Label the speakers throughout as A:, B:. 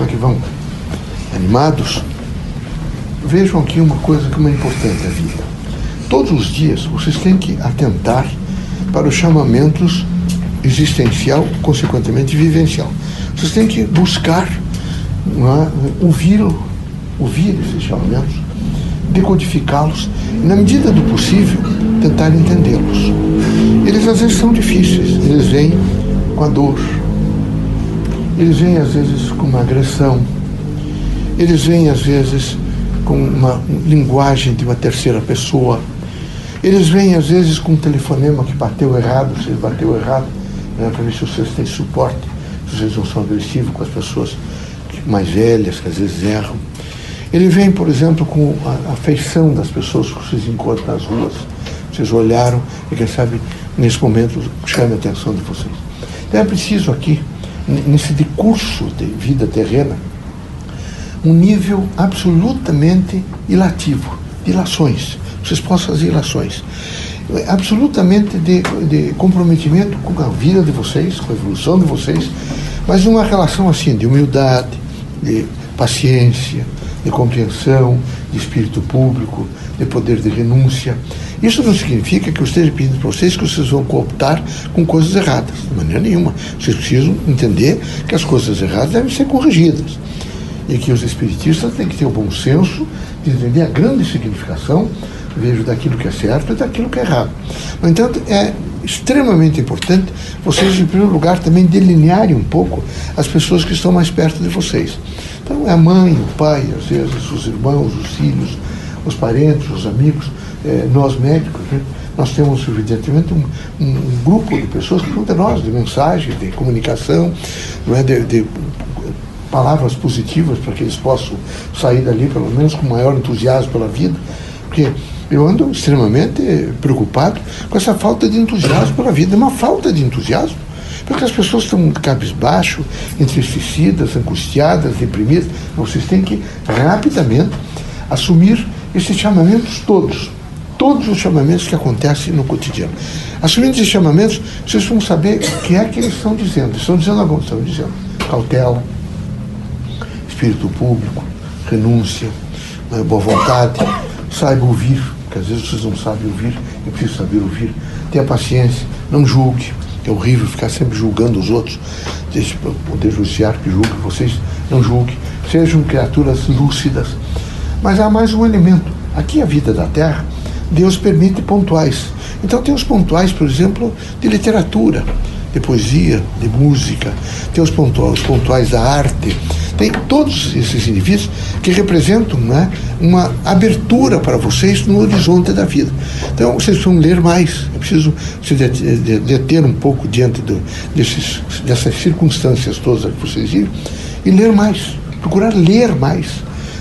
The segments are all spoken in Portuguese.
A: como é que vão? Animados? Vejam aqui uma coisa que é importante na vida. Todos os dias vocês têm que atentar para os chamamentos existencial, consequentemente vivencial. Vocês têm que buscar é, ouvir, ouvir esses chamamentos, decodificá-los e, na medida do possível, tentar entendê-los. Eles às vezes são difíceis, eles vêm com a dor, eles vêm às vezes com uma agressão, eles vêm às vezes com uma linguagem de uma terceira pessoa, eles vêm às vezes com um telefonema que bateu errado, se bateu errado, né, para ver se vocês têm suporte, se vocês não são agressivos com as pessoas mais velhas, que às vezes erram. Ele vem, por exemplo, com a afeição das pessoas que vocês encontram nas ruas. Vocês olharam e, quem sabe, nesse momento, chame a atenção de vocês. Então é preciso aqui, nesse decurso de vida terrena, um nível absolutamente ilativo, de ilações. Possam fazer ilações. Absolutamente de, de comprometimento com a vida de vocês, com a evolução de vocês, mas uma relação assim, de humildade, de paciência, de compreensão, de espírito público, de poder de renúncia. Isso não significa que eu esteja pedindo para vocês que vocês vão cooptar com coisas erradas, de maneira nenhuma. Vocês precisam entender que as coisas erradas devem ser corrigidas. E que os espiritistas têm que ter o bom senso de entender a grande significação, vejo, daquilo que é certo e daquilo que é errado. No entanto, é extremamente importante vocês, em primeiro lugar, também delinearem um pouco as pessoas que estão mais perto de vocês. Então, é a mãe, o pai, às vezes, os irmãos, os filhos, os parentes, os amigos, é, nós médicos, né? nós temos, evidentemente, um, um, grupo de pessoas que de nós, de mensagem, de comunicação, é? de, de palavras positivas para que eles possam sair dali, pelo menos, com maior entusiasmo pela vida, porque eu ando extremamente preocupado com essa falta de entusiasmo pela vida. É uma falta de entusiasmo, porque as pessoas estão cabisbaixo, entristecidas, angustiadas, deprimidas. Vocês têm que rapidamente assumir esses chamamentos todos. Todos os chamamentos que acontecem no cotidiano. Assumindo esses chamamentos, vocês vão saber o que é que eles estão dizendo. Estão dizendo agora, estão dizendo cautela, espírito público, renúncia, né, boa vontade, saiba ouvir, porque às vezes vocês não sabem ouvir, é preciso saber ouvir. Tenha paciência, não julgue. É horrível ficar sempre julgando os outros. Deixe o poder judiciário que julgue, vocês não julguem. Sejam criaturas lúcidas. Mas há mais um elemento. Aqui a vida da Terra, Deus permite pontuais. Então tem os pontuais, por exemplo, de literatura, de poesia, de música, tem os pontuais, os pontuais da arte, tem todos esses indivíduos que representam né, uma abertura para vocês no horizonte da vida. Então, vocês precisam ler mais, é preciso se deter um pouco diante do, desses, dessas circunstâncias todas que vocês vivem e ler mais, procurar ler mais.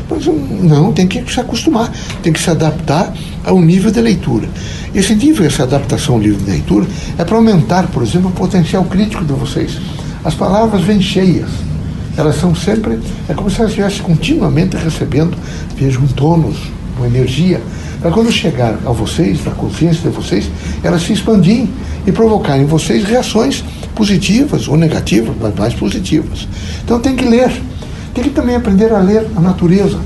A: Mas não, tem que se acostumar, tem que se adaptar ao nível de leitura. Esse nível, essa adaptação ao nível de leitura, é para aumentar, por exemplo, o potencial crítico de vocês. As palavras vêm cheias elas são sempre, é como se elas estivessem continuamente recebendo, veja, um tônus, uma energia, para quando chegar a vocês, na consciência de vocês, elas se expandirem e provocarem em vocês reações positivas ou negativas, mas mais positivas. Então tem que ler, tem que também aprender a ler a natureza.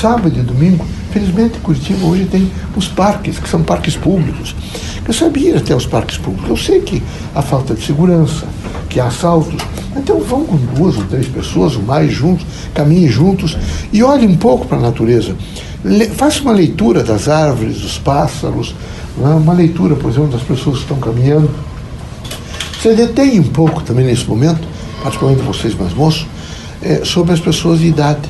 A: Sábado e domingo, felizmente Curitiba hoje tem os parques, que são parques públicos. Eu sabia até os parques públicos, eu sei que a falta de segurança, que há assaltos, então vão com duas ou três pessoas, ou mais juntos, caminhem juntos e olhem um pouco para a natureza. Le, faça uma leitura das árvores, dos pássaros, é? uma leitura, por exemplo, das pessoas que estão caminhando. Você detém um pouco também nesse momento, particularmente vocês mais moços, é, sobre as pessoas de idade.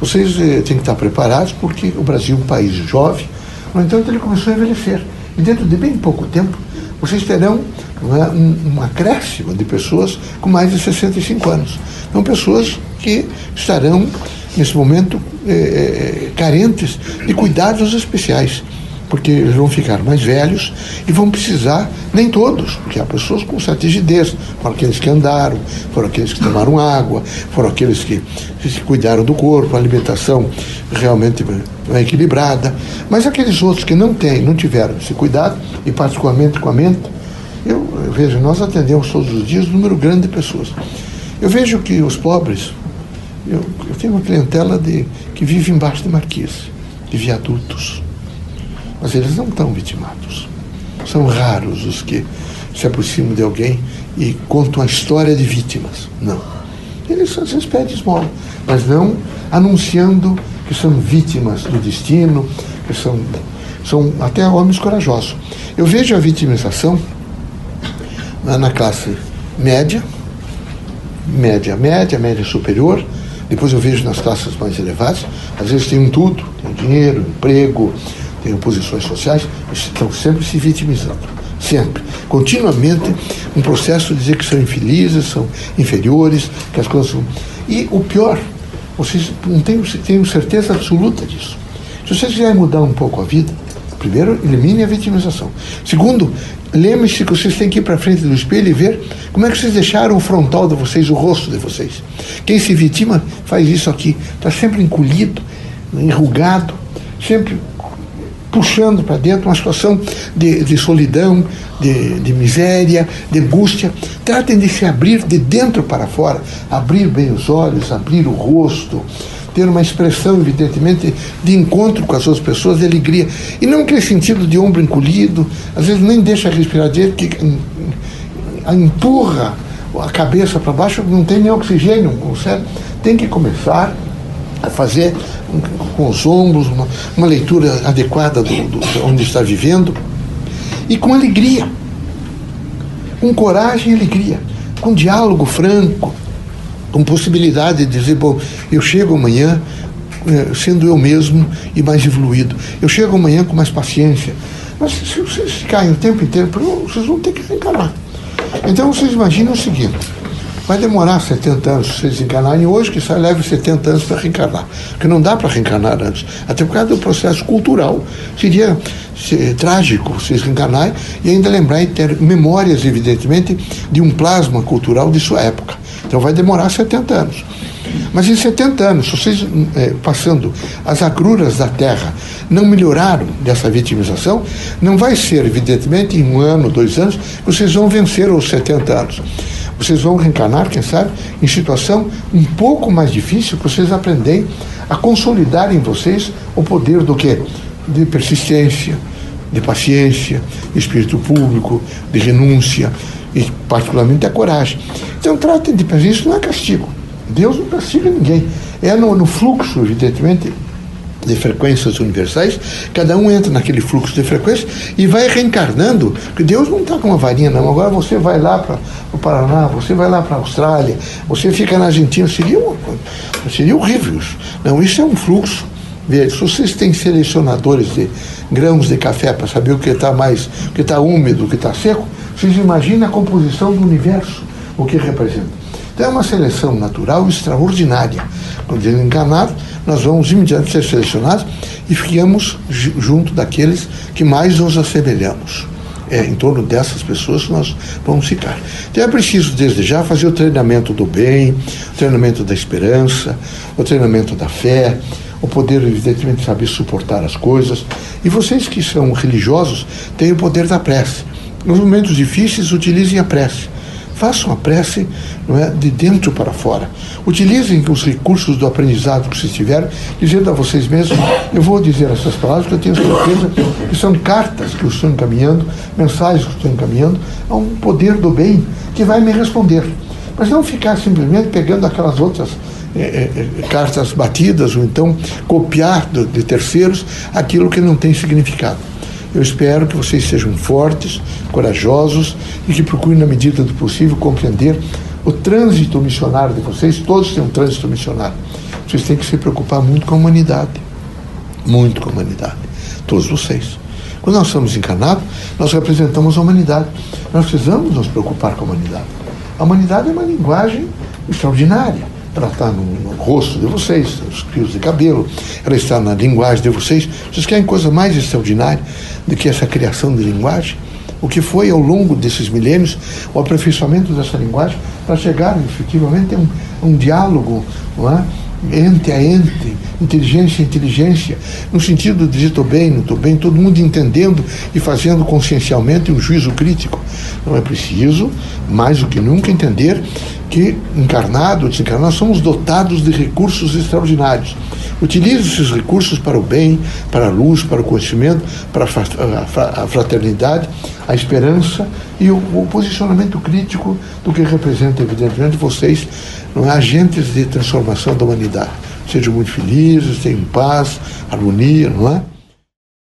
A: Vocês é, têm que estar preparados porque o Brasil é um país jovem, no entanto ele começou a envelhecer. E dentro de bem pouco tempo, vocês terão é, um, um acréscimo de pessoas com mais de 65 anos. São pessoas que estarão, nesse momento, é, é, carentes de cuidados especiais, porque eles vão ficar mais velhos e vão precisar, nem todos, porque há pessoas com certa rigidez, foram aqueles que andaram, foram aqueles que tomaram água, foram aqueles que se cuidaram do corpo, a alimentação realmente é equilibrada, mas aqueles outros que não têm, não tiveram esse cuidado, e particularmente com a mente, eu, eu vejo, nós atendemos todos os dias um número grande de pessoas. Eu vejo que os pobres Eu, eu tenho uma clientela de, que vive embaixo de marquise, de viadutos. Mas eles não estão vitimados. São raros os que se aproximam de alguém e contam a história de vítimas. Não. Eles às vezes pedem esmola, mas não anunciando que são vítimas do destino, que são, são até homens corajosos. Eu vejo a vitimização na classe média, média, média, média superior, depois eu vejo nas classes mais elevadas, às vezes tem um tudo, tem dinheiro, emprego, tem posições sociais, estão sempre se vitimizando. Sempre. Continuamente um processo de dizer que são infelizes, são inferiores, que as coisas são. E o pior, vocês não tenho, tenho certeza absoluta disso. Se vocês quiserem mudar um pouco a vida, primeiro, elimine a vitimização. Segundo, lembre-se que vocês têm que ir para frente do espelho e ver como é que vocês deixaram o frontal de vocês, o rosto de vocês. Quem se vitima faz isso aqui, está sempre encolhido, enrugado, sempre puxando para dentro uma situação de, de solidão, de, de, miséria, de angústia. Tratem de se abrir de dentro para fora, abrir bem os olhos, abrir o rosto, ter uma expressão, evidentemente, de encontro com as outras pessoas, de alegria. E não aquele sentido de ombro encolhido, às vezes nem deixa respirar direito, que empurra a cabeça para baixo, não tem nem oxigênio, certo? Tem que começar a fazer com os ombros uma, uma leitura adequada do, do, de onde está vivendo e com alegria, com coragem e alegria, com diálogo franco, com possibilidade de dizer, bom, eu chego amanhã eh, sendo eu mesmo e mais evoluído. Eu chego amanhã com mais paciência. Mas se vocês ficarem o tempo inteiro, vocês vão ter que reencarar. Então vocês imaginam o seguinte, vai demorar 70 anos se vocês encarnarem hoje, que só leve 70 anos para reencarnar. Porque não dá para reencarnar antes. Até por causa do processo cultural. Seria ser, trágico vocês reencarnarem e ainda lembrar e ter memórias, evidentemente, de um plasma cultural de sua época. Então vai demorar 70 anos. Mas em 70 anos, se vocês, é, passando as agruras da terra, não melhoraram dessa vitimização, não vai ser, evidentemente, em um ano, dois anos, que vocês vão vencer os 70 anos. Vocês vão reencarnar, quem sabe, em situação um pouco mais difícil, que vocês aprendem a consolidar em vocês o poder do quê? De persistência, de paciência, espírito público, de renúncia, e particularmente a coragem. Então tratem de fazer isso não é castigo. Deus não castiga ninguém. É no, no fluxo, evidentemente, de frequências universais, cada um entra naquele fluxo de frequência e vai reencarnando, porque Deus não está com uma varinha, não. Agora você vai lá para o Paraná, você vai lá para a Austrália, você fica na Argentina, seria, seria horrível isso. Não, isso é um fluxo. Veja, se vocês têm selecionadores de grãos de café para saber o que está mais, o que está úmido, o que está seco, vocês imaginem a composição do universo, o que representa. Então é uma seleção natural extraordinária. Desencarnados, nós vamos imediatamente ser selecionados e ficamos junto daqueles que mais nos assemelhamos. É em torno dessas pessoas nós vamos ficar. Então é preciso, desde já, fazer o treinamento do bem, o treinamento da esperança, o treinamento da fé, o poder, evidentemente, de saber suportar as coisas. E vocês que são religiosos têm o poder da prece. Nos momentos difíceis, utilizem a prece. Façam a prece não é, de dentro para fora. Utilizem os recursos do aprendizado que vocês tiveram, dizendo a vocês mesmos: eu vou dizer essas palavras que eu tenho certeza que são cartas que eu estou encaminhando, mensagens que eu estou encaminhando a um poder do bem que vai me responder. Mas não ficar simplesmente pegando aquelas outras é, é, cartas batidas ou então copiar de terceiros aquilo que não tem significado. Eu espero que vocês sejam fortes, corajosos e que procurem, na medida do possível, compreender o trânsito missionário de vocês. Todos têm um trânsito missionário. Vocês têm que se preocupar muito com a humanidade. Muito com a humanidade. Todos vocês. Quando nós estamos encarnados, nós representamos a humanidade. Nós precisamos nos preocupar com a humanidade. A humanidade é uma linguagem extraordinária ela está no, no, rosto de vocês, nos fios de cabelo, ela está na linguagem de vocês. Vocês querem coisa mais extraordinária do que essa criação de linguagem? O que foi ao longo desses milênios o aperfeiçoamento dessa linguagem para chegar efetivamente a um, um diálogo não é? Ente a ente, inteligência a inteligência, no sentido de estou bem, não estou bem, todo mundo entendendo e fazendo consciencialmente um juízo crítico. Não é preciso, mais do que nunca, entender que, encarnado ou desencarnado, somos dotados de recursos extraordinários. Utilize esses recursos para o bem, para a luz, para o conhecimento, para a fraternidade, a esperança e o, posicionamento crítico do que representa, evidentemente, vocês, não é, agentes de transformação da humanidade. Sejam muito felizes, tenham paz, harmonia, não é?